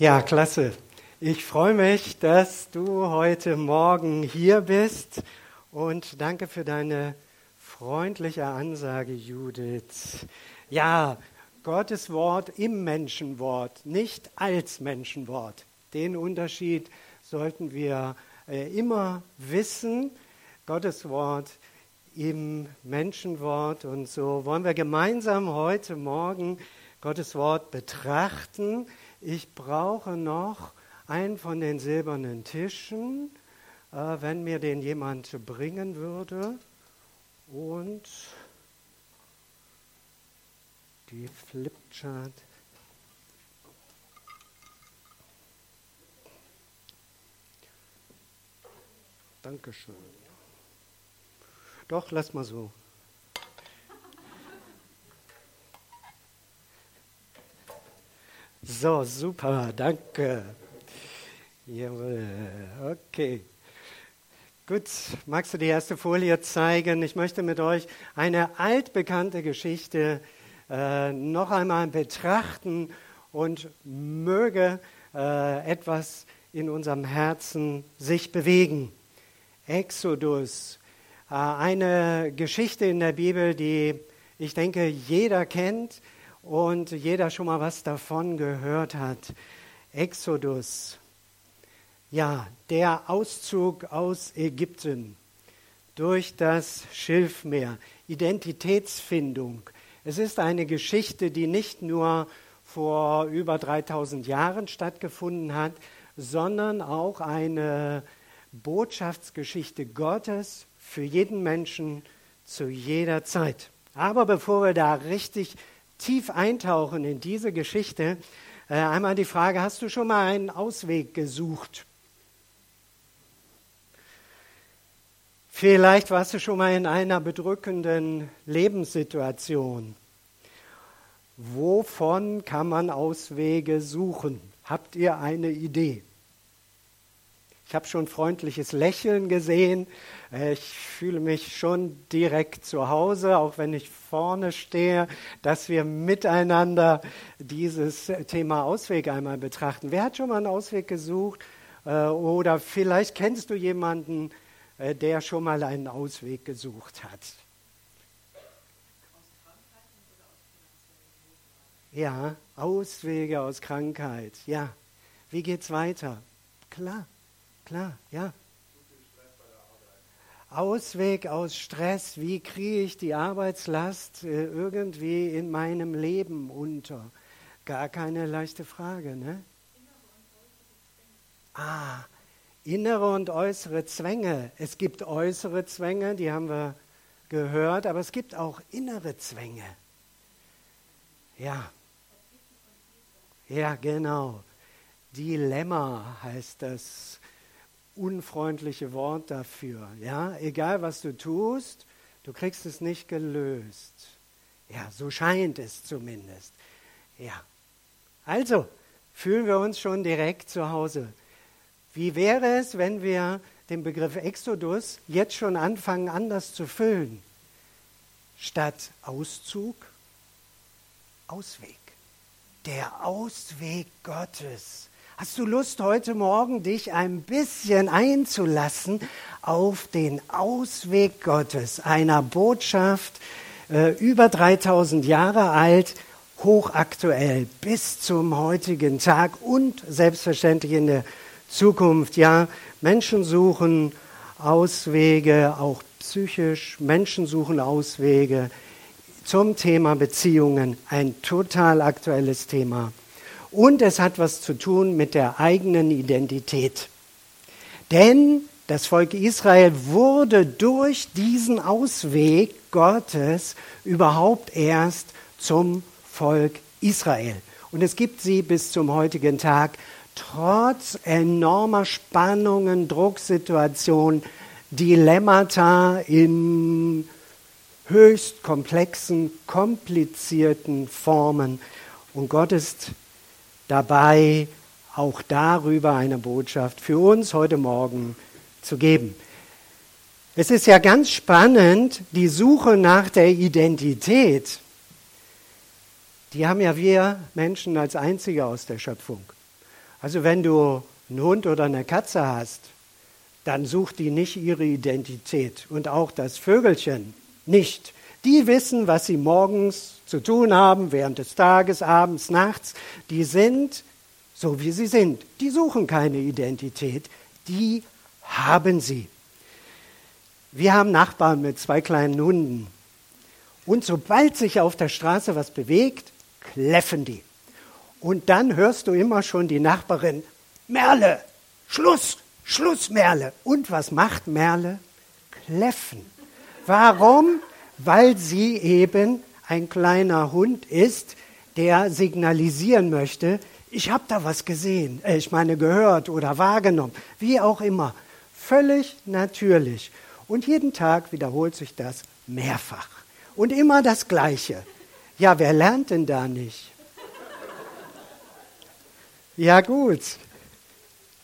Ja, klasse. Ich freue mich, dass du heute Morgen hier bist und danke für deine freundliche Ansage, Judith. Ja, Gottes Wort im Menschenwort, nicht als Menschenwort. Den Unterschied sollten wir äh, immer wissen. Gottes Wort im Menschenwort. Und so wollen wir gemeinsam heute Morgen Gottes Wort betrachten. Ich brauche noch einen von den silbernen Tischen, äh, wenn mir den jemand bringen würde. Und die Flipchart. Dankeschön. Doch, lass mal so. So, super, danke. Jawohl, okay. Gut, magst du die erste Folie zeigen? Ich möchte mit euch eine altbekannte Geschichte äh, noch einmal betrachten und möge äh, etwas in unserem Herzen sich bewegen. Exodus, äh, eine Geschichte in der Bibel, die ich denke jeder kennt und jeder schon mal was davon gehört hat. Exodus, ja, der Auszug aus Ägypten durch das Schilfmeer, Identitätsfindung. Es ist eine Geschichte, die nicht nur vor über 3000 Jahren stattgefunden hat, sondern auch eine Botschaftsgeschichte Gottes für jeden Menschen zu jeder Zeit. Aber bevor wir da richtig tief eintauchen in diese Geschichte, äh, einmal die Frage, hast du schon mal einen Ausweg gesucht? Vielleicht warst du schon mal in einer bedrückenden Lebenssituation. Wovon kann man Auswege suchen? Habt ihr eine Idee? Ich habe schon freundliches Lächeln gesehen. Äh, ich fühle mich schon direkt zu Hause, auch wenn ich vorne stehe, dass wir miteinander dieses Thema Ausweg einmal betrachten. Wer hat schon mal einen Ausweg gesucht? Äh, oder vielleicht kennst du jemanden, äh, der schon mal einen Ausweg gesucht hat. Ja, Auswege aus Krankheit. Ja. Wie geht's weiter? Klar. Klar, ja. Ausweg aus Stress, wie kriege ich die Arbeitslast äh, irgendwie in meinem Leben unter? Gar keine leichte Frage, ne? Ah, innere und äußere Zwänge. Es gibt äußere Zwänge, die haben wir gehört, aber es gibt auch innere Zwänge. Ja. Ja, genau. Dilemma heißt das unfreundliche Wort dafür. Ja, egal was du tust, du kriegst es nicht gelöst. Ja, so scheint es zumindest. Ja. Also, fühlen wir uns schon direkt zu Hause. Wie wäre es, wenn wir den Begriff Exodus jetzt schon anfangen, anders zu füllen? Statt Auszug, Ausweg. Der Ausweg Gottes. Hast du Lust, heute Morgen dich ein bisschen einzulassen auf den Ausweg Gottes, einer Botschaft äh, über 3000 Jahre alt, hochaktuell bis zum heutigen Tag und selbstverständlich in der Zukunft? Ja, Menschen suchen Auswege, auch psychisch, Menschen suchen Auswege zum Thema Beziehungen, ein total aktuelles Thema. Und es hat was zu tun mit der eigenen Identität. Denn das Volk Israel wurde durch diesen Ausweg Gottes überhaupt erst zum Volk Israel. Und es gibt sie bis zum heutigen Tag trotz enormer Spannungen, Drucksituationen, Dilemmata in höchst komplexen, komplizierten Formen. Und Gott ist dabei, auch darüber eine Botschaft für uns heute Morgen zu geben. Es ist ja ganz spannend, die Suche nach der Identität. Die haben ja wir Menschen als Einzige aus der Schöpfung. Also wenn du einen Hund oder eine Katze hast, dann sucht die nicht ihre Identität und auch das Vögelchen nicht. Die wissen, was sie morgens zu tun haben, während des Tages, abends, nachts. Die sind so, wie sie sind. Die suchen keine Identität, die haben sie. Wir haben Nachbarn mit zwei kleinen Hunden. Und sobald sich auf der Straße was bewegt, kläffen die. Und dann hörst du immer schon die Nachbarin, Merle, Schluss, Schluss, Merle. Und was macht Merle? Kläffen. Warum? Weil sie eben ein kleiner Hund ist, der signalisieren möchte, ich habe da was gesehen, äh, ich meine gehört oder wahrgenommen, wie auch immer. Völlig natürlich. Und jeden Tag wiederholt sich das mehrfach. Und immer das Gleiche. Ja, wer lernt denn da nicht? Ja gut,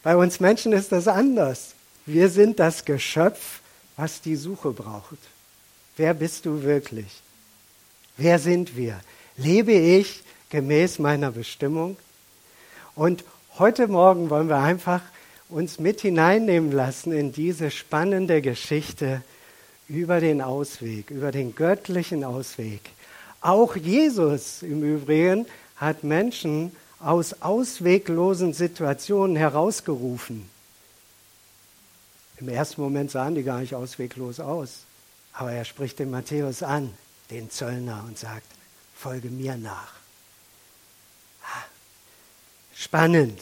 bei uns Menschen ist das anders. Wir sind das Geschöpf, was die Suche braucht. Wer bist du wirklich? Wer sind wir? Lebe ich gemäß meiner Bestimmung? Und heute Morgen wollen wir einfach uns mit hineinnehmen lassen in diese spannende Geschichte über den Ausweg, über den göttlichen Ausweg. Auch Jesus im Übrigen hat Menschen aus ausweglosen Situationen herausgerufen. Im ersten Moment sahen die gar nicht ausweglos aus. Aber er spricht den Matthäus an, den Zöllner, und sagt, folge mir nach. Spannend.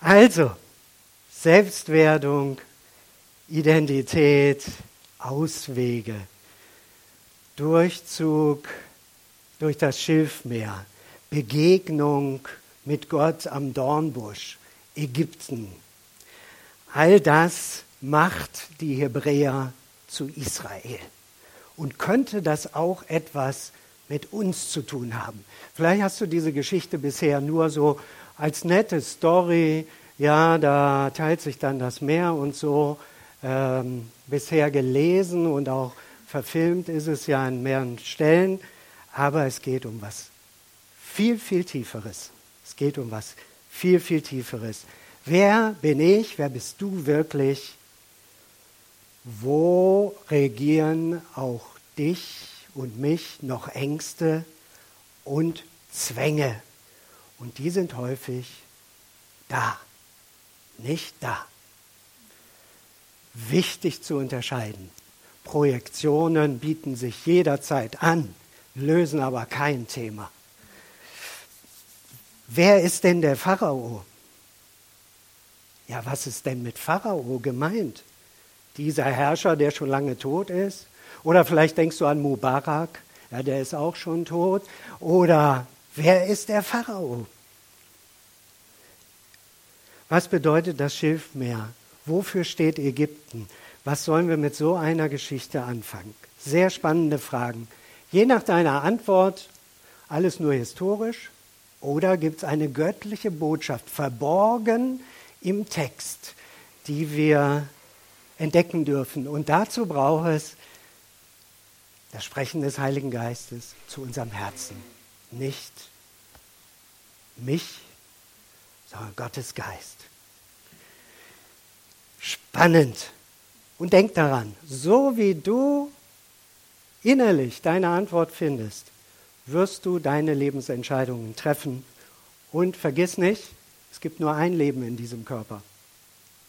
Also, Selbstwerdung, Identität, Auswege, Durchzug durch das Schilfmeer, Begegnung mit Gott am Dornbusch, Ägypten. All das macht die Hebräer zu Israel. Und könnte das auch etwas mit uns zu tun haben? Vielleicht hast du diese Geschichte bisher nur so als nette Story, ja, da teilt sich dann das Meer und so, ähm, bisher gelesen und auch verfilmt ist es ja an mehreren Stellen, aber es geht um was viel, viel Tieferes. Es geht um was viel, viel Tieferes. Wer bin ich? Wer bist du wirklich? Wo regieren auch dich und mich noch Ängste und Zwänge? Und die sind häufig da, nicht da. Wichtig zu unterscheiden. Projektionen bieten sich jederzeit an, lösen aber kein Thema. Wer ist denn der Pharao? Ja, was ist denn mit Pharao gemeint? Dieser Herrscher, der schon lange tot ist? Oder vielleicht denkst du an Mubarak, ja, der ist auch schon tot. Oder wer ist der Pharao? Was bedeutet das Schilfmeer? Wofür steht Ägypten? Was sollen wir mit so einer Geschichte anfangen? Sehr spannende Fragen. Je nach deiner Antwort, alles nur historisch, oder gibt es eine göttliche Botschaft verborgen im Text, die wir entdecken dürfen? Und dazu braucht es das Sprechen des Heiligen Geistes zu unserem Herzen. Nicht mich, sondern Gottes Geist. Spannend. Und denk daran, so wie du innerlich deine Antwort findest, wirst du deine Lebensentscheidungen treffen. Und vergiss nicht, es gibt nur ein Leben in diesem Körper.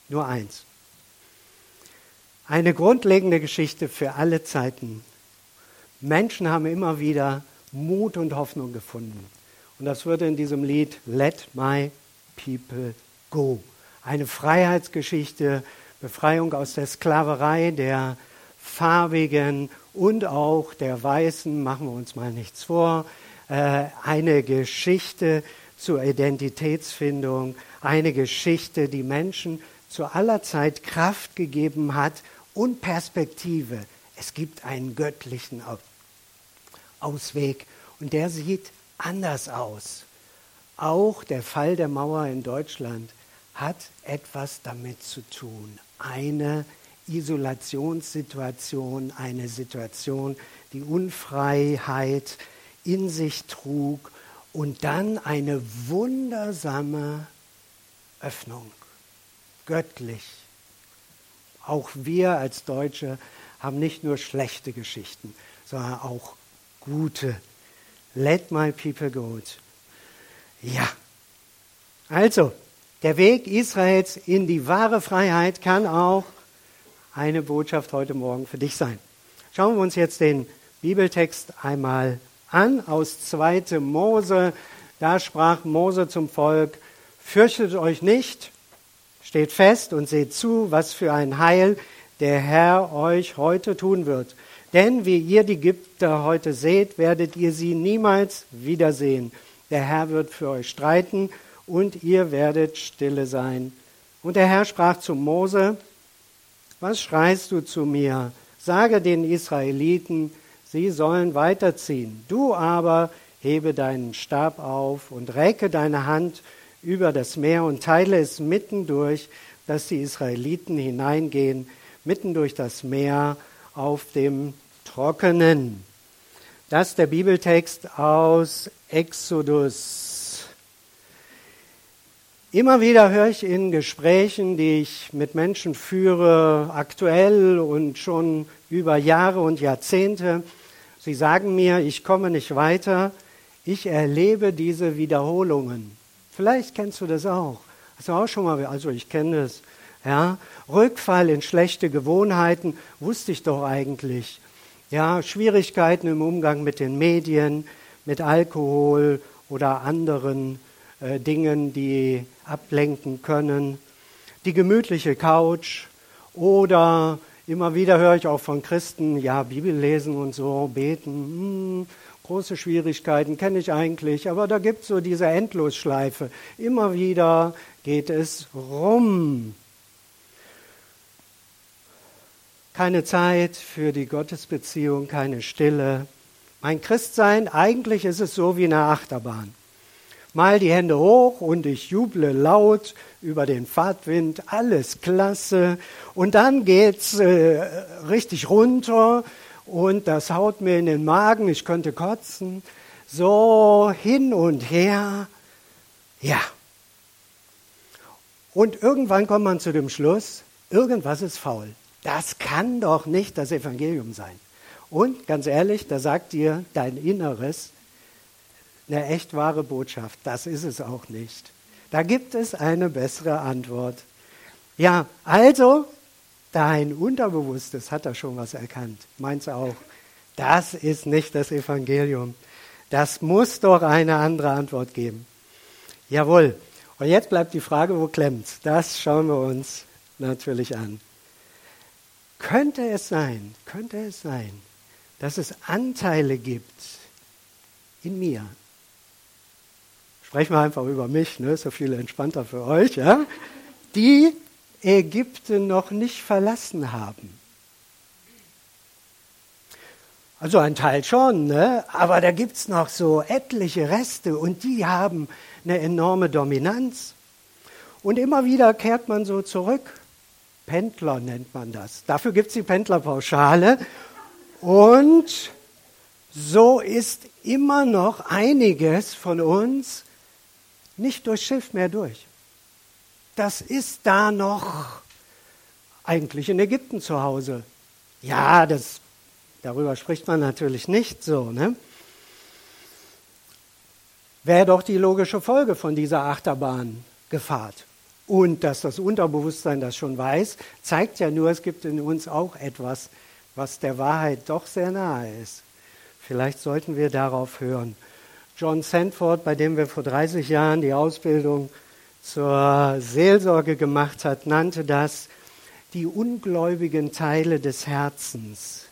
Nur eins. Eine grundlegende Geschichte für alle Zeiten. Menschen haben immer wieder Mut und Hoffnung gefunden. Und das wird in diesem Lied Let My People Go. Eine Freiheitsgeschichte, Befreiung aus der Sklaverei der farbigen und auch der Weißen, machen wir uns mal nichts vor, äh, eine Geschichte zur Identitätsfindung, eine Geschichte, die Menschen zu aller Zeit Kraft gegeben hat und Perspektive. Es gibt einen göttlichen Ausweg und der sieht anders aus. Auch der Fall der Mauer in Deutschland hat etwas damit zu tun. Eine Isolationssituation, eine Situation, die Unfreiheit in sich trug und dann eine wundersame Öffnung, göttlich. Auch wir als Deutsche haben nicht nur schlechte Geschichten, sondern auch gute. Let my people go. Ja. Also, der Weg Israels in die wahre Freiheit kann auch eine Botschaft heute Morgen für dich sein. Schauen wir uns jetzt den Bibeltext einmal an aus 2. Mose. Da sprach Mose zum Volk, fürchtet euch nicht, steht fest und seht zu, was für ein Heil der Herr euch heute tun wird. Denn wie ihr die Ägypter heute seht, werdet ihr sie niemals wiedersehen. Der Herr wird für euch streiten und ihr werdet stille sein. Und der Herr sprach zu Mose, was schreist du zu mir? Sage den Israeliten, sie sollen weiterziehen. Du aber hebe deinen Stab auf und recke deine Hand über das Meer und teile es mitten durch, dass die Israeliten hineingehen, mitten durch das Meer auf dem Trockenen. Das ist der Bibeltext aus Exodus. Immer wieder höre ich in Gesprächen, die ich mit Menschen führe, aktuell und schon über Jahre und Jahrzehnte, sie sagen mir, ich komme nicht weiter, ich erlebe diese Wiederholungen. Vielleicht kennst du das auch. Hast du auch schon mal, also ich kenne das. Ja, Rückfall in schlechte Gewohnheiten wusste ich doch eigentlich. Ja, Schwierigkeiten im Umgang mit den Medien, mit Alkohol oder anderen äh, Dingen, die ablenken können. Die gemütliche Couch oder immer wieder höre ich auch von Christen, ja, Bibel lesen und so, beten. Hm, große Schwierigkeiten kenne ich eigentlich, aber da gibt es so diese Endlosschleife. Immer wieder geht es rum. Keine Zeit für die Gottesbeziehung, keine Stille. Mein Christsein, eigentlich ist es so wie eine Achterbahn. Mal die Hände hoch und ich juble laut über den Fahrtwind, alles klasse. Und dann geht's äh, richtig runter und das haut mir in den Magen, ich könnte kotzen. So hin und her. Ja. Und irgendwann kommt man zu dem Schluss, irgendwas ist faul. Das kann doch nicht das Evangelium sein. Und ganz ehrlich, da sagt dir dein Inneres eine echt wahre Botschaft. Das ist es auch nicht. Da gibt es eine bessere Antwort. Ja, also Dein Unterbewusstes hat da schon was erkannt. Meins auch. Das ist nicht das Evangelium. Das muss doch eine andere Antwort geben. Jawohl. Und jetzt bleibt die Frage, wo klemmt's? Das schauen wir uns natürlich an. Könnte es sein, könnte es sein, dass es Anteile gibt in mir? Sprechen wir einfach über mich, ne? ist so viel entspannter für euch, ja? Die Ägypten noch nicht verlassen haben. Also ein Teil schon, ne? aber da gibt es noch so etliche Reste und die haben eine enorme Dominanz. Und immer wieder kehrt man so zurück. Pendler nennt man das. Dafür gibt es die Pendlerpauschale. Und so ist immer noch einiges von uns nicht durch Schiff mehr durch das ist da noch eigentlich in Ägypten zu Hause. Ja, das, darüber spricht man natürlich nicht so. Ne? Wäre doch die logische Folge von dieser Achterbahnfahrt. Und dass das Unterbewusstsein das schon weiß, zeigt ja nur, es gibt in uns auch etwas, was der Wahrheit doch sehr nahe ist. Vielleicht sollten wir darauf hören. John Sandford, bei dem wir vor 30 Jahren die Ausbildung zur Seelsorge gemacht hat, nannte das die ungläubigen Teile des Herzens.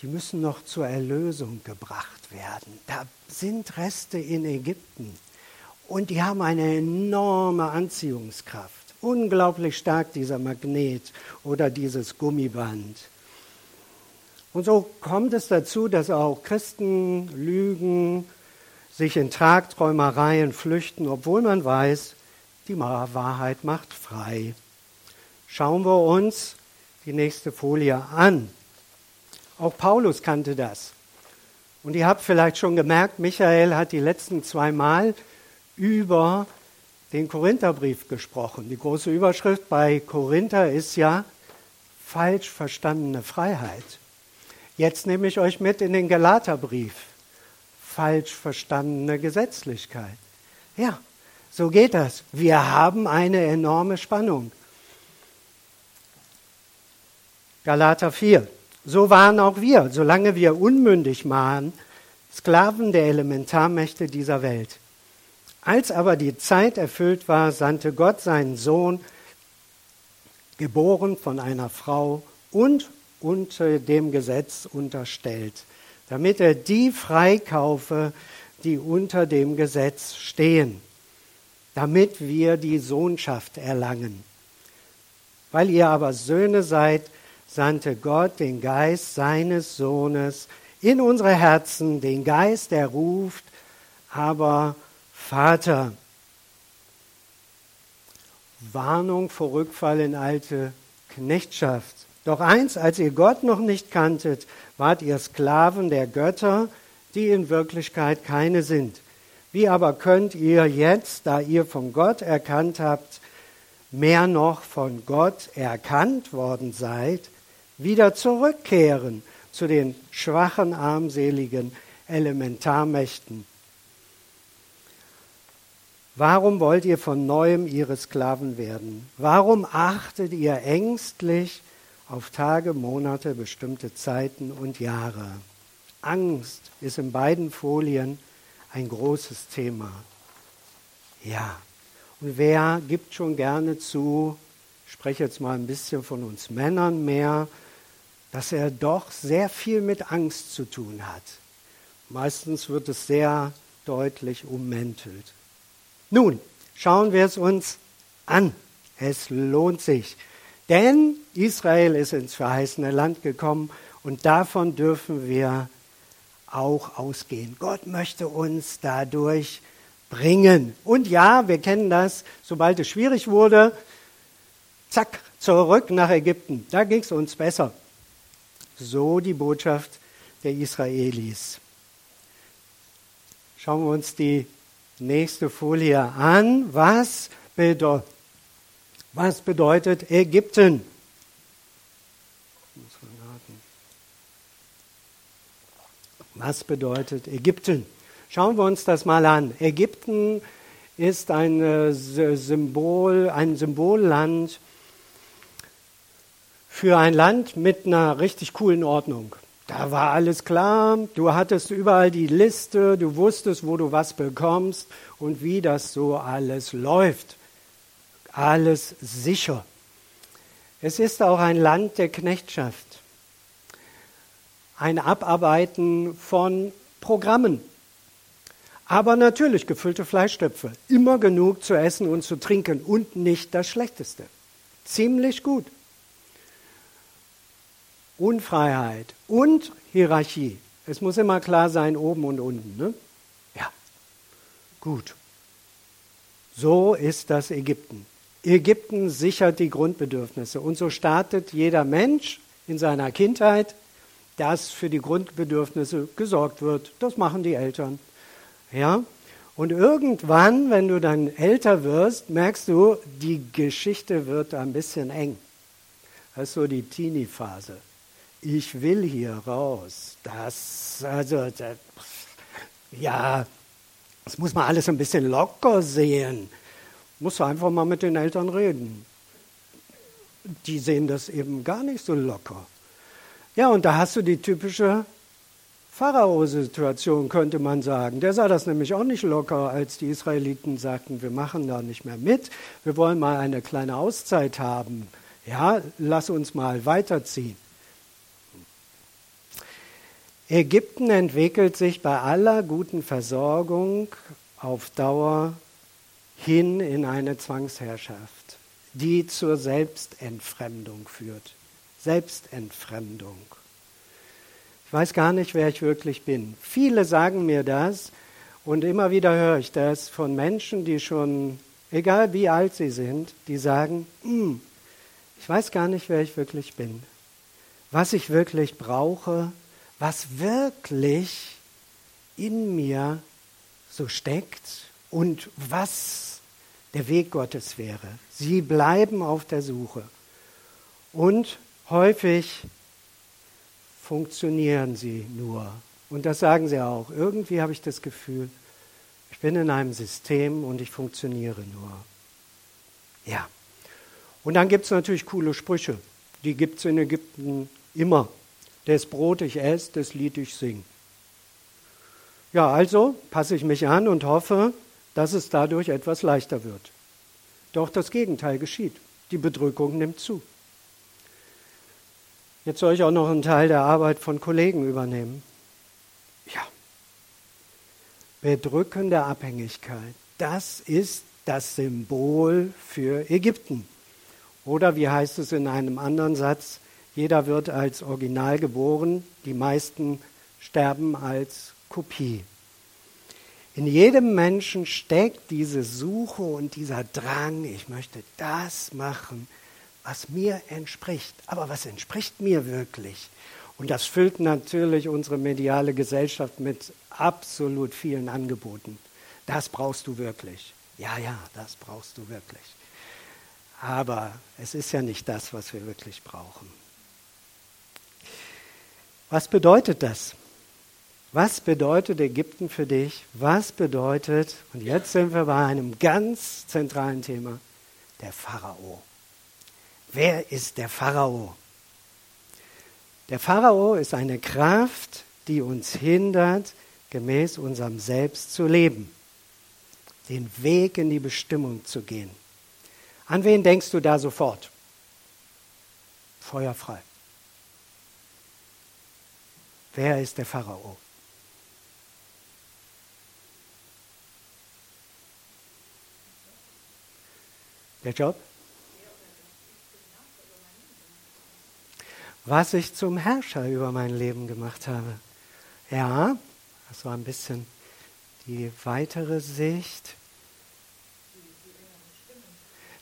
Die müssen noch zur Erlösung gebracht werden. Da sind Reste in Ägypten und die haben eine enorme Anziehungskraft. Unglaublich stark dieser Magnet oder dieses Gummiband. Und so kommt es dazu, dass auch Christen lügen, sich in Tragträumereien flüchten, obwohl man weiß, die Wahrheit macht frei. Schauen wir uns die nächste Folie an. Auch Paulus kannte das. Und ihr habt vielleicht schon gemerkt, Michael hat die letzten zwei Mal über den Korintherbrief gesprochen. Die große Überschrift bei Korinther ist ja falsch verstandene Freiheit. Jetzt nehme ich euch mit in den Galaterbrief. Falsch verstandene Gesetzlichkeit. Ja, so geht das. Wir haben eine enorme Spannung. Galater 4. So waren auch wir, solange wir unmündig waren, Sklaven der Elementarmächte dieser Welt. Als aber die Zeit erfüllt war, sandte Gott seinen Sohn, geboren von einer Frau und unter dem Gesetz unterstellt, damit er die freikaufe, die unter dem Gesetz stehen, damit wir die Sohnschaft erlangen. Weil ihr aber Söhne seid, sandte Gott den Geist seines Sohnes in unsere Herzen, den Geist, der ruft, aber Vater. Warnung vor Rückfall in alte Knechtschaft. Doch eins, als ihr Gott noch nicht kanntet, wart ihr Sklaven der Götter, die in Wirklichkeit keine sind. Wie aber könnt ihr jetzt, da ihr von Gott erkannt habt, mehr noch von Gott erkannt worden seid, wieder zurückkehren zu den schwachen, armseligen Elementarmächten. Warum wollt ihr von neuem ihre Sklaven werden? Warum achtet ihr ängstlich auf Tage, Monate, bestimmte Zeiten und Jahre? Angst ist in beiden Folien ein großes Thema. Ja, und wer gibt schon gerne zu, ich spreche jetzt mal ein bisschen von uns Männern mehr, dass er doch sehr viel mit Angst zu tun hat. Meistens wird es sehr deutlich ummäntelt. Nun, schauen wir es uns an. Es lohnt sich. Denn Israel ist ins verheißene Land gekommen und davon dürfen wir auch ausgehen. Gott möchte uns dadurch bringen. Und ja, wir kennen das, sobald es schwierig wurde, zack, zurück nach Ägypten. Da ging es uns besser. So die Botschaft der Israelis. Schauen wir uns die nächste Folie an. Was, bedeutet, Ägypten? Was bedeutet Ägypten? Schauen wir uns das mal an. Ägypten ist ein äh, Symbol, ein Symbolland für ein Land mit einer richtig coolen Ordnung. Da war alles klar, du hattest überall die Liste, du wusstest, wo du was bekommst und wie das so alles läuft. Alles sicher. Es ist auch ein Land der Knechtschaft. Ein Abarbeiten von Programmen. Aber natürlich gefüllte Fleischstöpfe. Immer genug zu essen und zu trinken und nicht das Schlechteste. Ziemlich gut. Unfreiheit und Hierarchie. Es muss immer klar sein, oben und unten. Ne? Ja, gut. So ist das Ägypten. Ägypten sichert die Grundbedürfnisse. Und so startet jeder Mensch in seiner Kindheit, dass für die Grundbedürfnisse gesorgt wird. Das machen die Eltern. Ja? Und irgendwann, wenn du dann älter wirst, merkst du, die Geschichte wird ein bisschen eng. Das ist so die Teenie-Phase ich will hier raus. Das, also, das, ja, das muss man alles ein bisschen locker sehen. Muss einfach mal mit den Eltern reden. Die sehen das eben gar nicht so locker. Ja, und da hast du die typische Pharao-Situation, könnte man sagen. Der sah das nämlich auch nicht locker, als die Israeliten sagten, wir machen da nicht mehr mit, wir wollen mal eine kleine Auszeit haben. Ja, lass uns mal weiterziehen. Ägypten entwickelt sich bei aller guten Versorgung auf Dauer hin in eine Zwangsherrschaft, die zur Selbstentfremdung führt. Selbstentfremdung. Ich weiß gar nicht, wer ich wirklich bin. Viele sagen mir das und immer wieder höre ich das von Menschen, die schon, egal wie alt sie sind, die sagen, hm, ich weiß gar nicht, wer ich wirklich bin. Was ich wirklich brauche, was wirklich in mir so steckt und was der Weg Gottes wäre. Sie bleiben auf der Suche. Und häufig funktionieren sie nur. Und das sagen sie auch. Irgendwie habe ich das Gefühl, ich bin in einem System und ich funktioniere nur. Ja. Und dann gibt es natürlich coole Sprüche. Die gibt es in Ägypten immer. Das Brot ich esse, das Lied ich sing. Ja, also passe ich mich an und hoffe, dass es dadurch etwas leichter wird. Doch das Gegenteil geschieht. Die Bedrückung nimmt zu. Jetzt soll ich auch noch einen Teil der Arbeit von Kollegen übernehmen. Ja. Bedrückende Abhängigkeit. Das ist das Symbol für Ägypten. Oder wie heißt es in einem anderen Satz, jeder wird als Original geboren, die meisten sterben als Kopie. In jedem Menschen steckt diese Suche und dieser Drang, ich möchte das machen, was mir entspricht. Aber was entspricht mir wirklich? Und das füllt natürlich unsere mediale Gesellschaft mit absolut vielen Angeboten. Das brauchst du wirklich. Ja, ja, das brauchst du wirklich. Aber es ist ja nicht das, was wir wirklich brauchen. Was bedeutet das? Was bedeutet Ägypten für dich? Was bedeutet, und jetzt sind wir bei einem ganz zentralen Thema, der Pharao. Wer ist der Pharao? Der Pharao ist eine Kraft, die uns hindert, gemäß unserem Selbst zu leben, den Weg in die Bestimmung zu gehen. An wen denkst du da sofort? Feuerfrei. Wer ist der Pharao? Der Job? Was ich zum Herrscher über mein Leben gemacht habe. Ja, das war ein bisschen die weitere Sicht.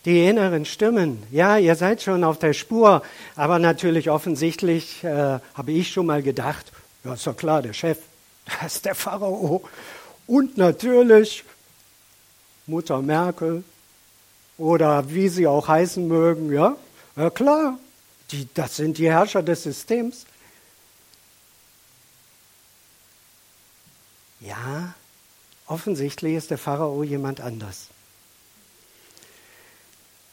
Die inneren Stimmen. Ja, ihr seid schon auf der Spur, aber natürlich offensichtlich äh, habe ich schon mal gedacht, ja, ist doch klar, der Chef, das ist der Pharao. Und natürlich Mutter Merkel oder wie sie auch heißen mögen, ja, ja klar, die, das sind die Herrscher des Systems. Ja, offensichtlich ist der Pharao jemand anders.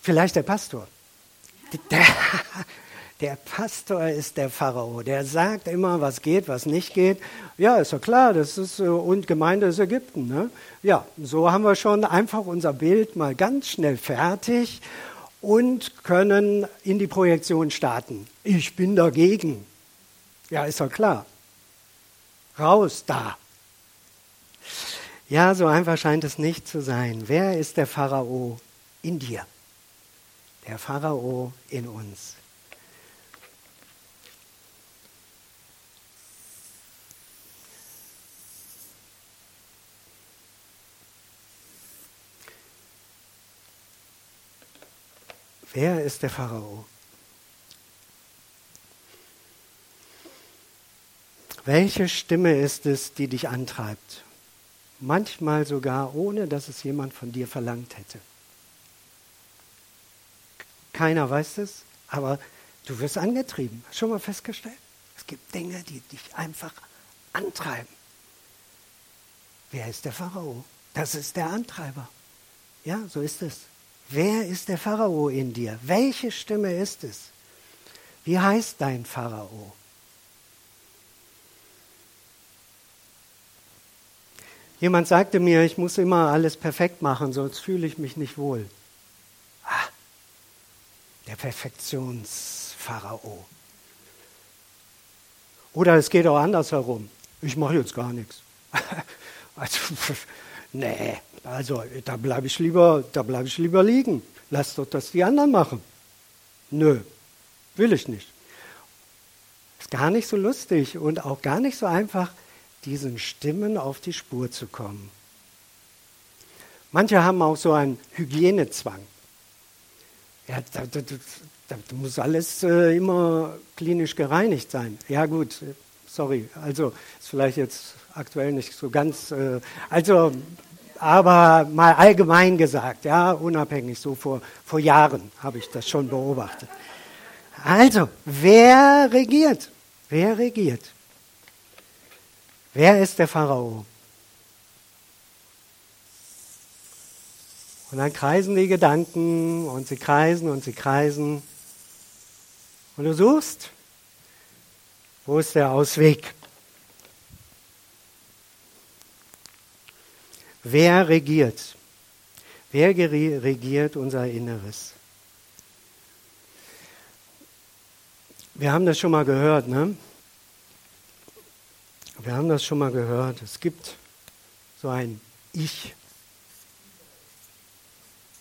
Vielleicht der Pastor. Der, der, Pastor ist der Pharao. Der sagt immer, was geht, was nicht geht. Ja, ist doch klar, das ist, äh, und Gemeinde ist Ägypten. Ne? Ja, so haben wir schon einfach unser Bild mal ganz schnell fertig und können in die Projektion starten. Ich bin dagegen. Ja, ist doch klar. Raus da. Ja, so einfach scheint es nicht zu sein. Wer ist der Pharao in dir? Der Pharao in uns. Wer ist der Pharao? Welche Stimme ist es, die dich antreibt? Manchmal sogar ohne, dass es jemand von dir verlangt hätte. Keiner weiß es, aber du wirst angetrieben. Schon mal festgestellt? Es gibt Dinge, die dich einfach antreiben. Wer ist der Pharao? Das ist der Antreiber. Ja, so ist es. Wer ist der Pharao in dir? Welche Stimme ist es? Wie heißt dein Pharao? Jemand sagte mir, ich muss immer alles perfekt machen, sonst fühle ich mich nicht wohl. Ah, der Perfektionspharao. Oder es geht auch andersherum. Ich mache jetzt gar nichts. Also, nee, also da bleibe ich lieber, da bleibe ich lieber liegen. Lass doch das die anderen machen. Nö, will ich nicht. Ist gar nicht so lustig und auch gar nicht so einfach, diesen Stimmen auf die Spur zu kommen. Manche haben auch so einen Hygienezwang. Ja, da, da, da, da muss alles äh, immer klinisch gereinigt sein. Ja gut, sorry, also ist vielleicht jetzt aktuell nicht so ganz. Äh, also aber mal allgemein gesagt, ja, unabhängig, so vor, vor Jahren habe ich das schon beobachtet. Also, wer regiert? Wer regiert? Wer ist der Pharao? Und dann kreisen die Gedanken und sie kreisen und sie kreisen. Und du suchst, wo ist der Ausweg? Wer regiert? Wer regiert unser Inneres? Wir haben das schon mal gehört, ne? Wir haben das schon mal gehört. Es gibt so ein Ich.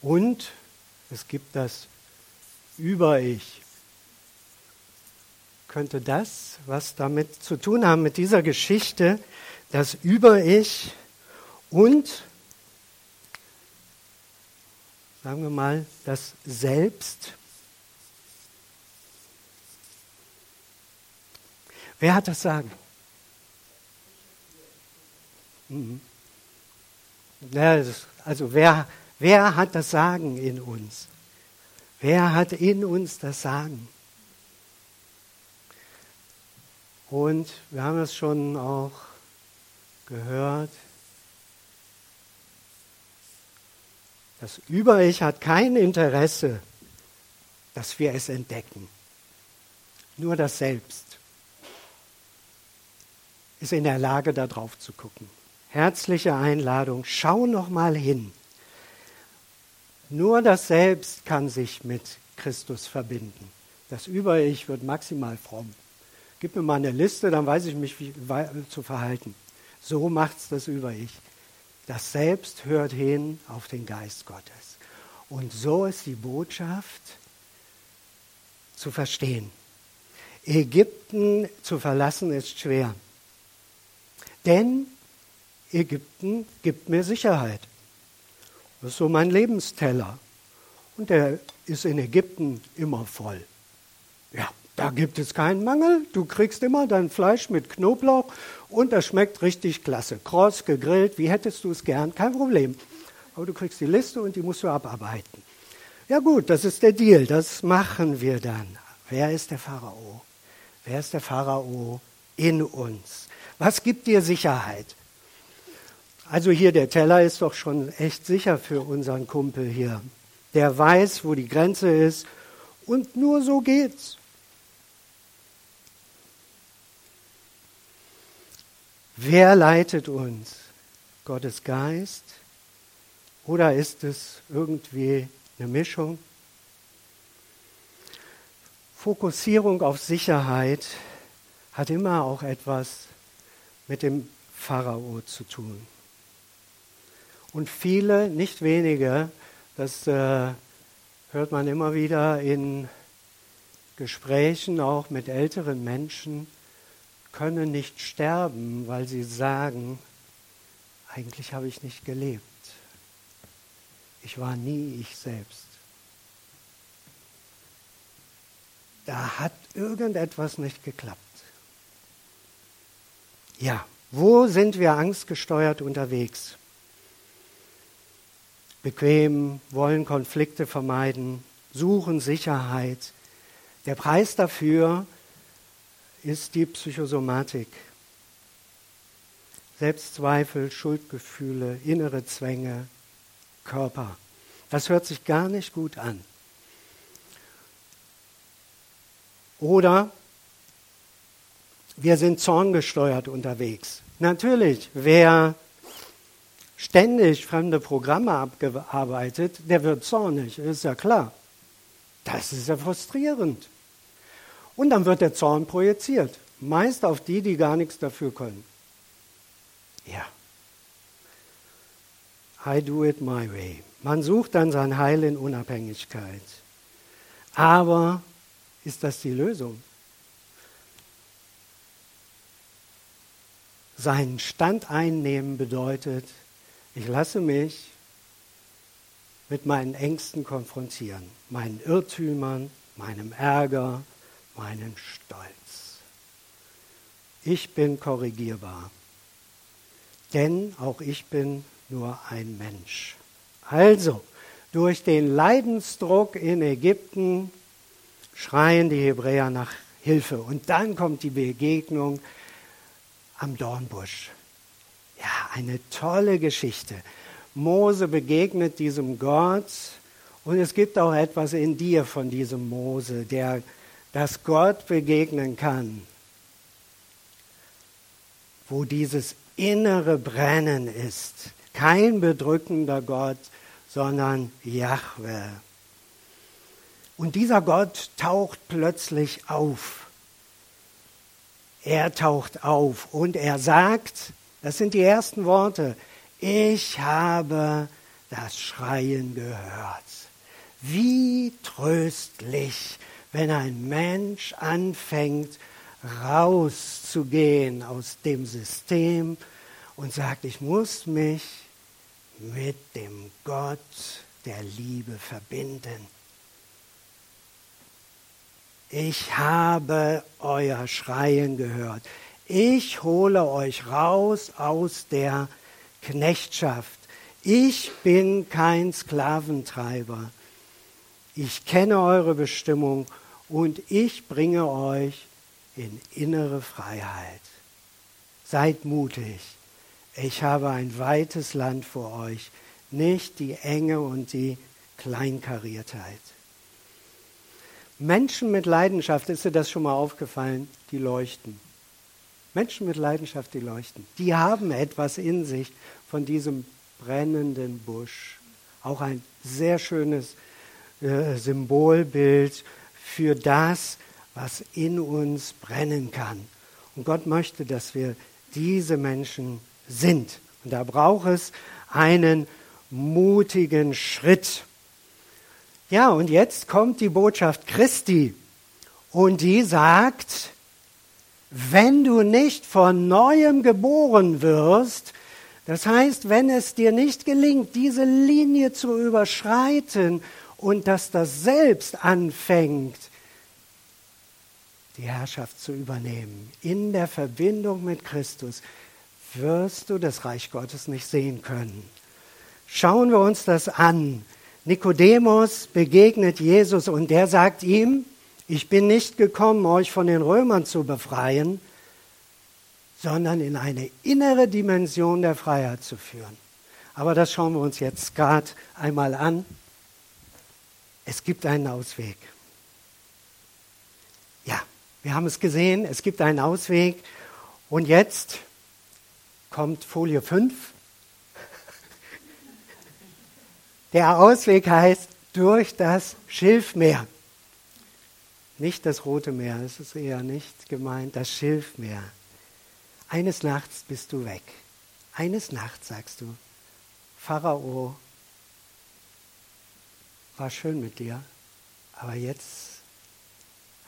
Und es gibt das Über-Ich. Könnte das was damit zu tun haben, mit dieser Geschichte, das Über-Ich und, sagen wir mal, das Selbst? Wer hat das Sagen? Mhm. Also wer, wer hat das Sagen in uns? Wer hat in uns das Sagen? Und wir haben es schon auch gehört. Das Über-Ich hat kein Interesse, dass wir es entdecken. Nur das Selbst ist in der Lage, da drauf zu gucken herzliche Einladung, schau noch mal hin. Nur das Selbst kann sich mit Christus verbinden. Das Über-Ich wird maximal fromm. Gib mir mal eine Liste, dann weiß ich mich wie, zu verhalten. So macht es das Über-Ich. Das Selbst hört hin auf den Geist Gottes. Und so ist die Botschaft zu verstehen. Ägypten zu verlassen ist schwer. Denn Ägypten gibt mir Sicherheit. Das ist so mein Lebensteller. Und der ist in Ägypten immer voll. Ja, da gibt es keinen Mangel. Du kriegst immer dein Fleisch mit Knoblauch und das schmeckt richtig klasse. Kross, gegrillt, wie hättest du es gern? Kein Problem. Aber du kriegst die Liste und die musst du abarbeiten. Ja gut, das ist der Deal, das machen wir dann. Wer ist der Pharao? Wer ist der Pharao in uns? Was gibt dir Sicherheit? Also hier, der Teller ist doch schon echt sicher für unseren Kumpel hier. Der weiß, wo die Grenze ist und nur so geht's. Wer leitet uns? Gottes Geist? Oder ist es irgendwie eine Mischung? Fokussierung auf Sicherheit hat immer auch etwas mit dem Pharao zu tun. Und viele, nicht wenige, das äh, hört man immer wieder in Gesprächen auch mit älteren Menschen, können nicht sterben, weil sie sagen, eigentlich habe ich nicht gelebt. Ich war nie ich selbst. Da hat irgendetwas nicht geklappt. Ja, wo sind wir angstgesteuert unterwegs? bequem, wollen Konflikte vermeiden, suchen Sicherheit. Der Preis dafür ist die Psychosomatik. Selbstzweifel, Schuldgefühle, innere Zwänge, Körper. Das hört sich gar nicht gut an. Oder wir sind zorngesteuert unterwegs. Natürlich, wer ständig fremde Programme abgearbeitet, der wird zornig, ist ja klar. Das ist ja frustrierend. Und dann wird der Zorn projiziert, meist auf die, die gar nichts dafür können. Ja. I do it my way. Man sucht dann sein Heil in Unabhängigkeit. Aber ist das die Lösung? Seinen Stand einnehmen bedeutet, ich lasse mich mit meinen Ängsten konfrontieren, meinen Irrtümern, meinem Ärger, meinem Stolz. Ich bin korrigierbar, denn auch ich bin nur ein Mensch. Also, durch den Leidensdruck in Ägypten schreien die Hebräer nach Hilfe. Und dann kommt die Begegnung am Dornbusch. Ja, eine tolle Geschichte. Mose begegnet diesem Gott und es gibt auch etwas in dir von diesem Mose, der das Gott begegnen kann, wo dieses innere Brennen ist. Kein bedrückender Gott, sondern Jahwe. Und dieser Gott taucht plötzlich auf. Er taucht auf und er sagt, das sind die ersten Worte, ich habe das Schreien gehört. Wie tröstlich, wenn ein Mensch anfängt, rauszugehen aus dem System und sagt, ich muss mich mit dem Gott der Liebe verbinden. Ich habe euer Schreien gehört. Ich hole euch raus aus der Knechtschaft. Ich bin kein Sklaventreiber. Ich kenne eure Bestimmung und ich bringe euch in innere Freiheit. Seid mutig. Ich habe ein weites Land vor euch, nicht die Enge und die Kleinkariertheit. Menschen mit Leidenschaft, ist dir das schon mal aufgefallen? Die leuchten. Menschen mit Leidenschaft, die leuchten. Die haben etwas in sich von diesem brennenden Busch. Auch ein sehr schönes äh, Symbolbild für das, was in uns brennen kann. Und Gott möchte, dass wir diese Menschen sind. Und da braucht es einen mutigen Schritt. Ja, und jetzt kommt die Botschaft Christi. Und die sagt, wenn du nicht von neuem geboren wirst, das heißt, wenn es dir nicht gelingt, diese Linie zu überschreiten und dass das Selbst anfängt, die Herrschaft zu übernehmen, in der Verbindung mit Christus, wirst du das Reich Gottes nicht sehen können. Schauen wir uns das an. Nikodemus begegnet Jesus und der sagt ihm, ich bin nicht gekommen, euch von den Römern zu befreien, sondern in eine innere Dimension der Freiheit zu führen. Aber das schauen wir uns jetzt gerade einmal an. Es gibt einen Ausweg. Ja, wir haben es gesehen, es gibt einen Ausweg. Und jetzt kommt Folie 5. Der Ausweg heißt durch das Schilfmeer. Nicht das Rote Meer, das ist eher nicht gemeint, das Schilfmeer. Eines Nachts bist du weg. Eines Nachts sagst du, Pharao, war schön mit dir, aber jetzt,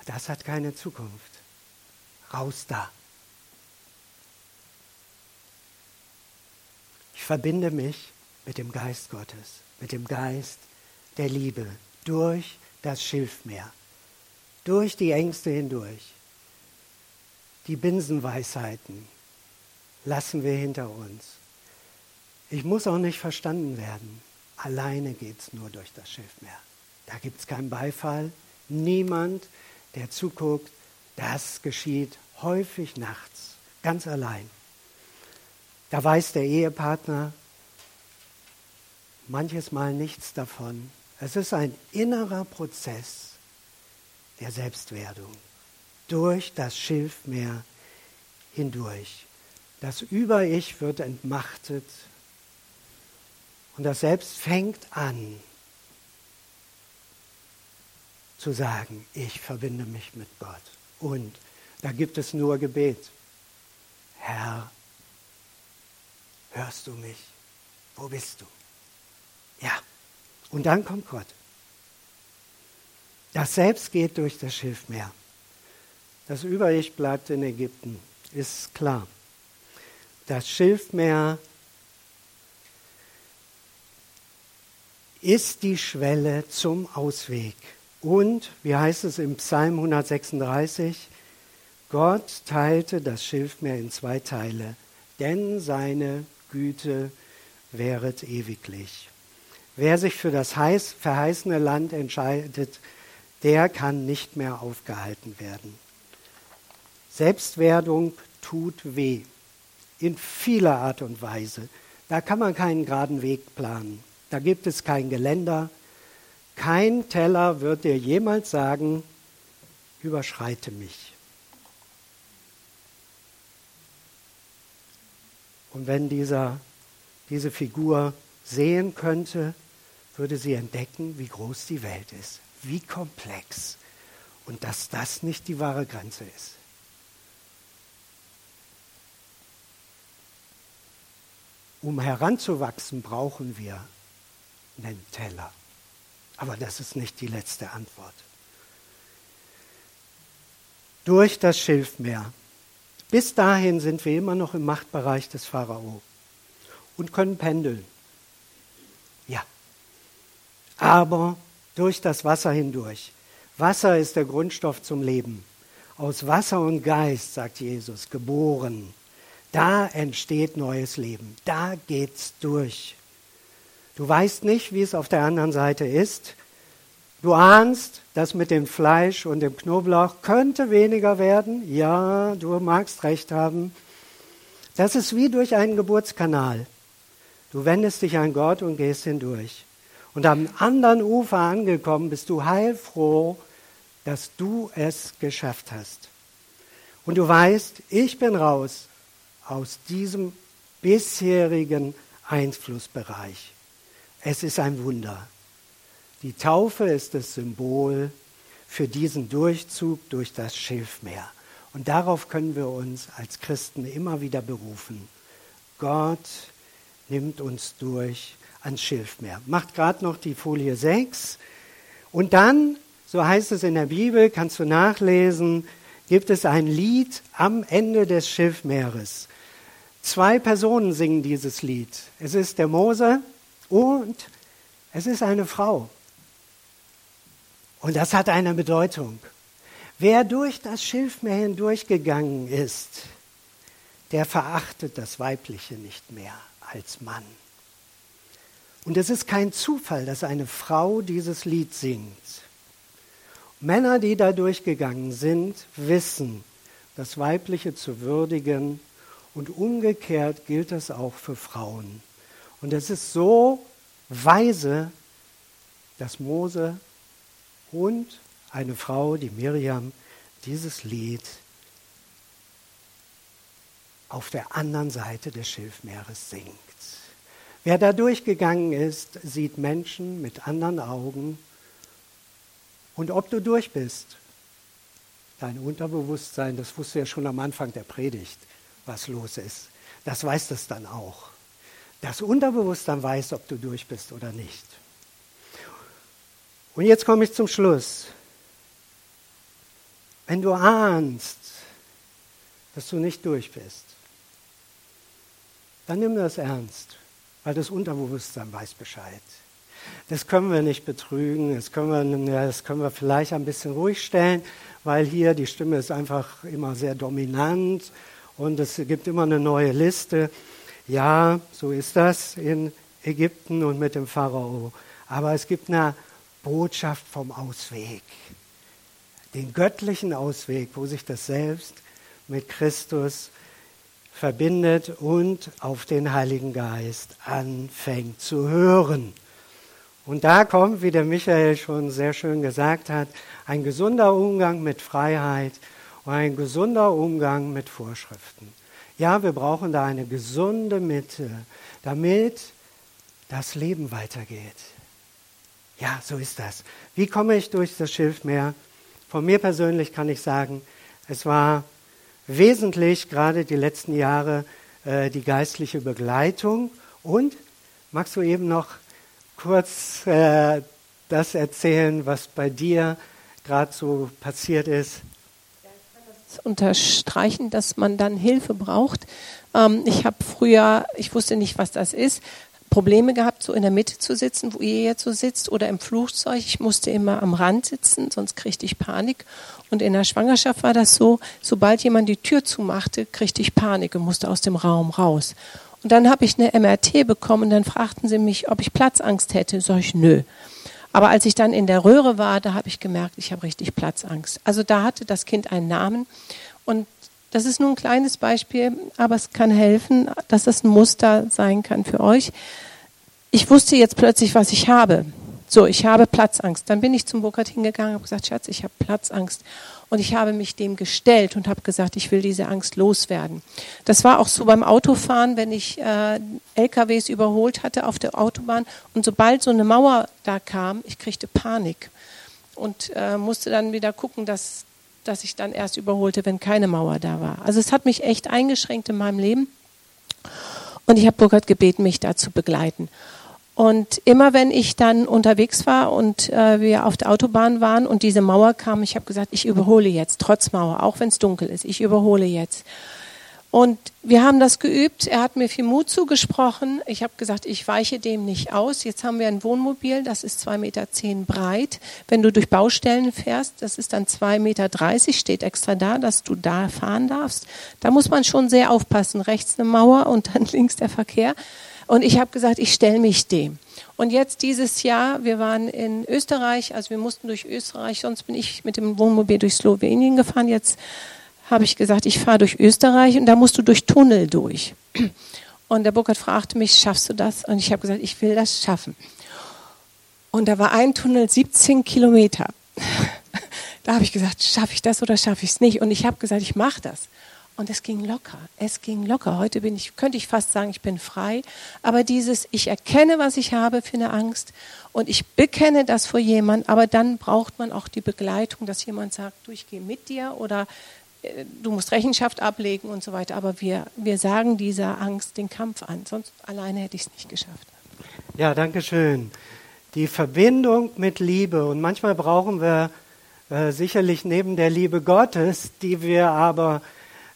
das hat keine Zukunft. Raus da. Ich verbinde mich mit dem Geist Gottes, mit dem Geist der Liebe durch das Schilfmeer durch die Ängste hindurch. Die Binsenweisheiten lassen wir hinter uns. Ich muss auch nicht verstanden werden. Alleine geht es nur durch das Schiffmeer. Da gibt es keinen Beifall, niemand, der zuguckt. Das geschieht häufig nachts, ganz allein. Da weiß der Ehepartner manches Mal nichts davon. Es ist ein innerer Prozess, der Selbstwerdung durch das Schilfmeer hindurch. Das Über-Ich wird entmachtet und das Selbst fängt an zu sagen, ich verbinde mich mit Gott. Und da gibt es nur Gebet. Herr, hörst du mich? Wo bist du? Ja. Und dann kommt Gott. Das Selbst geht durch das Schilfmeer. Das Über-Ich bleibt in Ägypten, ist klar. Das Schilfmeer ist die Schwelle zum Ausweg. Und, wie heißt es im Psalm 136, Gott teilte das Schilfmeer in zwei Teile, denn seine Güte wäret ewiglich. Wer sich für das verheißene Land entscheidet, der kann nicht mehr aufgehalten werden. Selbstwerdung tut weh, in vieler Art und Weise. Da kann man keinen geraden Weg planen. Da gibt es kein Geländer. Kein Teller wird dir jemals sagen, überschreite mich. Und wenn dieser, diese Figur sehen könnte, würde sie entdecken, wie groß die Welt ist, wie komplex und dass das nicht die wahre Grenze ist. Um heranzuwachsen, brauchen wir einen Teller. Aber das ist nicht die letzte Antwort. Durch das Schilfmeer. Bis dahin sind wir immer noch im Machtbereich des Pharao und können pendeln. Ja. Aber durch das Wasser hindurch. Wasser ist der Grundstoff zum Leben. Aus Wasser und Geist, sagt Jesus, geboren. Da entsteht neues Leben. Da geht's durch. Du weißt nicht, wie es auf der anderen Seite ist. Du ahnst, das mit dem Fleisch und dem Knoblauch könnte weniger werden. Ja, du magst recht haben. Das ist wie durch einen Geburtskanal. Du wendest dich an Gott und gehst hindurch. Und am anderen Ufer angekommen bist du heilfroh, dass du es geschafft hast. Und du weißt, ich bin raus aus diesem bisherigen Einflussbereich. Es ist ein Wunder. Die Taufe ist das Symbol für diesen Durchzug durch das Schilfmeer. Und darauf können wir uns als Christen immer wieder berufen. Gott nimmt uns durch ans Schilfmeer. Macht gerade noch die Folie 6. Und dann, so heißt es in der Bibel, kannst du nachlesen, gibt es ein Lied am Ende des Schilfmeeres. Zwei Personen singen dieses Lied. Es ist der Mose und es ist eine Frau. Und das hat eine Bedeutung. Wer durch das Schilfmeer hindurchgegangen ist, der verachtet das Weibliche nicht mehr als Mann. Und es ist kein Zufall, dass eine Frau dieses Lied singt. Männer, die da durchgegangen sind, wissen, das Weibliche zu würdigen und umgekehrt gilt das auch für Frauen. Und es ist so weise, dass Mose und eine Frau, die Miriam, dieses Lied auf der anderen Seite des Schilfmeeres singt. Wer da durchgegangen ist, sieht Menschen mit anderen Augen. Und ob du durch bist, dein Unterbewusstsein, das wusste ja schon am Anfang der Predigt, was los ist. Das weiß es dann auch. Das Unterbewusstsein weiß, ob du durch bist oder nicht. Und jetzt komme ich zum Schluss. Wenn du ahnst, dass du nicht durch bist, dann nimm das ernst, weil das Unterbewusstsein weiß Bescheid. Das können wir nicht betrügen, das können wir, das können wir vielleicht ein bisschen ruhig stellen, weil hier die Stimme ist einfach immer sehr dominant und es gibt immer eine neue Liste. Ja, so ist das in Ägypten und mit dem Pharao. Aber es gibt eine Botschaft vom Ausweg, den göttlichen Ausweg, wo sich das Selbst mit Christus verbindet und auf den Heiligen Geist anfängt zu hören. Und da kommt, wie der Michael schon sehr schön gesagt hat, ein gesunder Umgang mit Freiheit und ein gesunder Umgang mit Vorschriften. Ja, wir brauchen da eine gesunde Mitte, damit das Leben weitergeht. Ja, so ist das. Wie komme ich durch das Schilfmeer? Von mir persönlich kann ich sagen, es war wesentlich gerade die letzten Jahre äh, die geistliche Begleitung. Und magst du eben noch kurz äh, das erzählen, was bei dir gerade so passiert ist? Unterstreichen, dass man dann Hilfe braucht. Ähm, ich habe früher, ich wusste nicht, was das ist, Probleme gehabt, so in der Mitte zu sitzen, wo ihr jetzt so sitzt, oder im Flugzeug. Ich musste immer am Rand sitzen, sonst kriegte ich Panik. Und in der Schwangerschaft war das so, sobald jemand die Tür zumachte, kriegte ich Panik und musste aus dem Raum raus. Und dann habe ich eine MRT bekommen und dann fragten sie mich, ob ich Platzangst hätte. Sag ich, nö. Aber als ich dann in der Röhre war, da habe ich gemerkt, ich habe richtig Platzangst. Also da hatte das Kind einen Namen. Und das ist nur ein kleines Beispiel, aber es kann helfen, dass das ein Muster sein kann für euch. Ich wusste jetzt plötzlich, was ich habe. So, ich habe Platzangst. Dann bin ich zum Burkhard hingegangen und habe gesagt, Schatz, ich habe Platzangst. Und ich habe mich dem gestellt und habe gesagt, ich will diese Angst loswerden. Das war auch so beim Autofahren, wenn ich äh, LKWs überholt hatte auf der Autobahn. Und sobald so eine Mauer da kam, ich kriegte Panik und äh, musste dann wieder gucken, dass, dass ich dann erst überholte, wenn keine Mauer da war. Also es hat mich echt eingeschränkt in meinem Leben. Und ich habe Burkhard gebeten, mich da zu begleiten. Und immer wenn ich dann unterwegs war und äh, wir auf der Autobahn waren und diese Mauer kam, ich habe gesagt, ich überhole jetzt, trotz Mauer, auch wenn es dunkel ist, ich überhole jetzt. Und wir haben das geübt. Er hat mir viel Mut zugesprochen. Ich habe gesagt, ich weiche dem nicht aus. Jetzt haben wir ein Wohnmobil, das ist zwei Meter zehn breit. Wenn du durch Baustellen fährst, das ist dann zwei Meter, dreißig, steht extra da, dass du da fahren darfst. Da muss man schon sehr aufpassen. Rechts eine Mauer und dann links der Verkehr. Und ich habe gesagt, ich stelle mich dem. Und jetzt dieses Jahr, wir waren in Österreich, also wir mussten durch Österreich, sonst bin ich mit dem Wohnmobil durch Slowenien gefahren. Jetzt habe ich gesagt, ich fahre durch Österreich und da musst du durch Tunnel durch. Und der Burkhard fragte mich, schaffst du das? Und ich habe gesagt, ich will das schaffen. Und da war ein Tunnel 17 Kilometer. Da habe ich gesagt, schaffe ich das oder schaffe ich es nicht? Und ich habe gesagt, ich mache das. Und es ging locker. Es ging locker. Heute bin ich, könnte ich fast sagen, ich bin frei. Aber dieses, ich erkenne, was ich habe für eine Angst und ich bekenne das vor jemand, aber dann braucht man auch die Begleitung, dass jemand sagt, du, ich gehe mit dir oder äh, du musst Rechenschaft ablegen und so weiter. Aber wir, wir sagen dieser Angst den Kampf an. Sonst alleine hätte ich es nicht geschafft. Ja, danke schön. Die Verbindung mit Liebe. Und manchmal brauchen wir äh, sicherlich neben der Liebe Gottes, die wir aber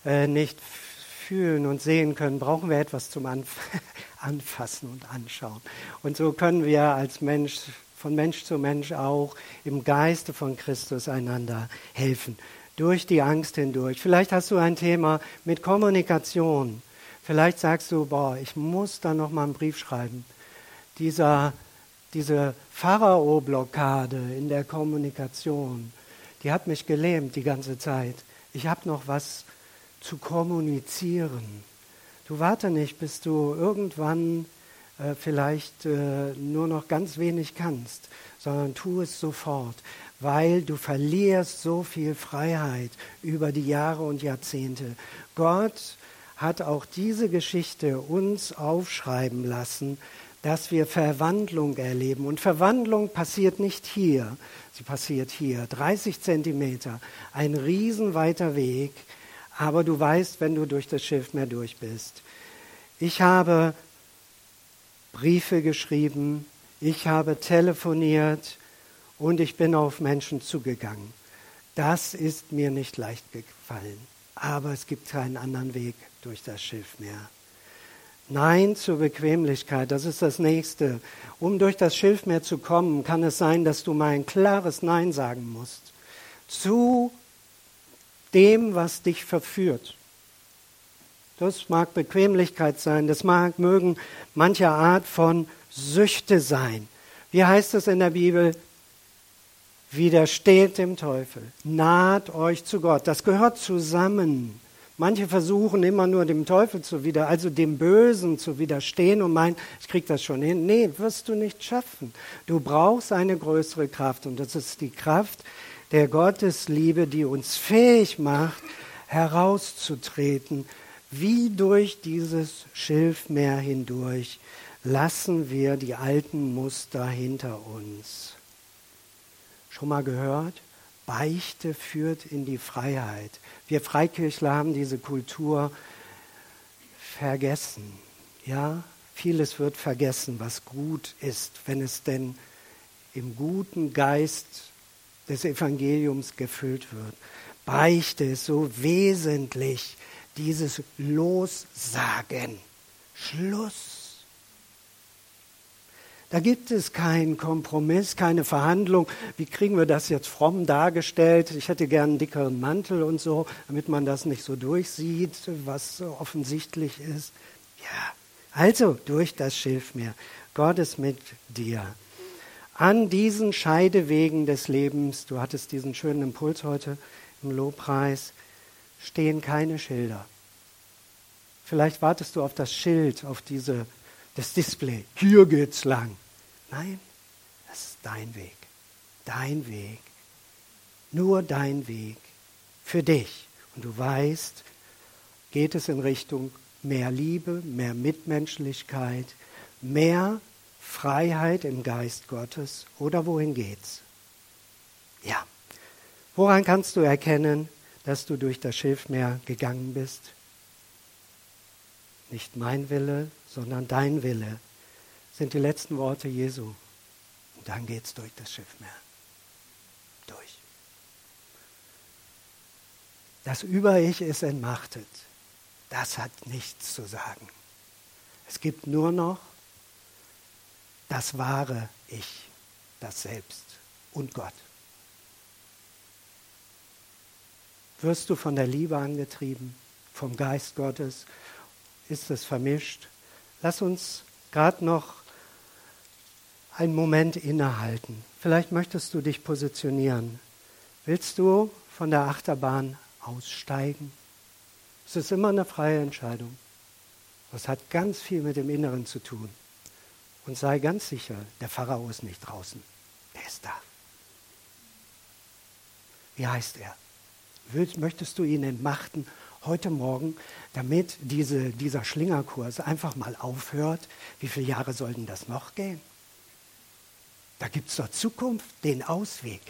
äh, nicht fühlen und sehen können, brauchen wir etwas zum Anf Anfassen und Anschauen. Und so können wir als Mensch, von Mensch zu Mensch auch im Geiste von Christus einander helfen. Durch die Angst hindurch. Vielleicht hast du ein Thema mit Kommunikation. Vielleicht sagst du, boah, ich muss da noch mal einen Brief schreiben. Dieser, diese Pharao-Blockade in der Kommunikation, die hat mich gelähmt die ganze Zeit. Ich habe noch was zu kommunizieren. Du warte nicht, bis du irgendwann äh, vielleicht äh, nur noch ganz wenig kannst, sondern tu es sofort, weil du verlierst so viel Freiheit über die Jahre und Jahrzehnte. Gott hat auch diese Geschichte uns aufschreiben lassen, dass wir Verwandlung erleben. Und Verwandlung passiert nicht hier, sie passiert hier, 30 Zentimeter, ein riesenweiter Weg, aber du weißt, wenn du durch das Schilfmeer durch bist. Ich habe Briefe geschrieben, ich habe telefoniert und ich bin auf Menschen zugegangen. Das ist mir nicht leicht gefallen, aber es gibt keinen anderen Weg durch das Schilfmeer. Nein zur Bequemlichkeit, das ist das Nächste. Um durch das Schilfmeer zu kommen, kann es sein, dass du mal ein klares Nein sagen musst. Zu dem, was dich verführt. Das mag Bequemlichkeit sein, das mag mögen mancher Art von Süchte sein. Wie heißt es in der Bibel? Widersteht dem Teufel, naht euch zu Gott. Das gehört zusammen. Manche versuchen immer nur dem Teufel zu wieder, also dem Bösen zu widerstehen und meinen, ich krieg das schon hin. Nee, wirst du nicht schaffen. Du brauchst eine größere Kraft und das ist die Kraft, der Gottesliebe, die uns fähig macht, herauszutreten, wie durch dieses Schilfmeer hindurch lassen wir die alten Muster hinter uns. Schon mal gehört? Beichte führt in die Freiheit. Wir Freikirchler haben diese Kultur vergessen. Ja, vieles wird vergessen, was gut ist, wenn es denn im guten Geist des Evangeliums gefüllt wird. Beichte ist so wesentlich, dieses Lossagen. Schluss. Da gibt es keinen Kompromiss, keine Verhandlung. Wie kriegen wir das jetzt fromm dargestellt? Ich hätte gern einen dickeren Mantel und so, damit man das nicht so durchsieht, was offensichtlich ist. Ja, Also durch das Schilfmeer. Gott ist mit dir. An diesen Scheidewegen des Lebens, du hattest diesen schönen Impuls heute im Lobpreis, stehen keine Schilder. Vielleicht wartest du auf das Schild, auf diese, das Display. Hier geht's lang. Nein, das ist dein Weg. Dein Weg. Nur dein Weg. Für dich. Und du weißt, geht es in Richtung mehr Liebe, mehr Mitmenschlichkeit, mehr Freiheit im Geist Gottes oder wohin geht's? Ja. Woran kannst du erkennen, dass du durch das Schilfmeer gegangen bist? Nicht mein Wille, sondern dein Wille sind die letzten Worte Jesu. Und dann geht's durch das Schiffmeer. Durch. Das Über-Ich ist entmachtet. Das hat nichts zu sagen. Es gibt nur noch das wahre Ich, das Selbst und Gott. Wirst du von der Liebe angetrieben, vom Geist Gottes? Ist es vermischt? Lass uns gerade noch einen Moment innehalten. Vielleicht möchtest du dich positionieren. Willst du von der Achterbahn aussteigen? Es ist immer eine freie Entscheidung. Das hat ganz viel mit dem Inneren zu tun. Und sei ganz sicher, der Pharao ist nicht draußen. Er ist da. Wie heißt er? Möchtest du ihn entmachten heute Morgen, damit diese, dieser Schlingerkurs einfach mal aufhört? Wie viele Jahre sollten das noch gehen? Da gibt es doch Zukunft, den Ausweg.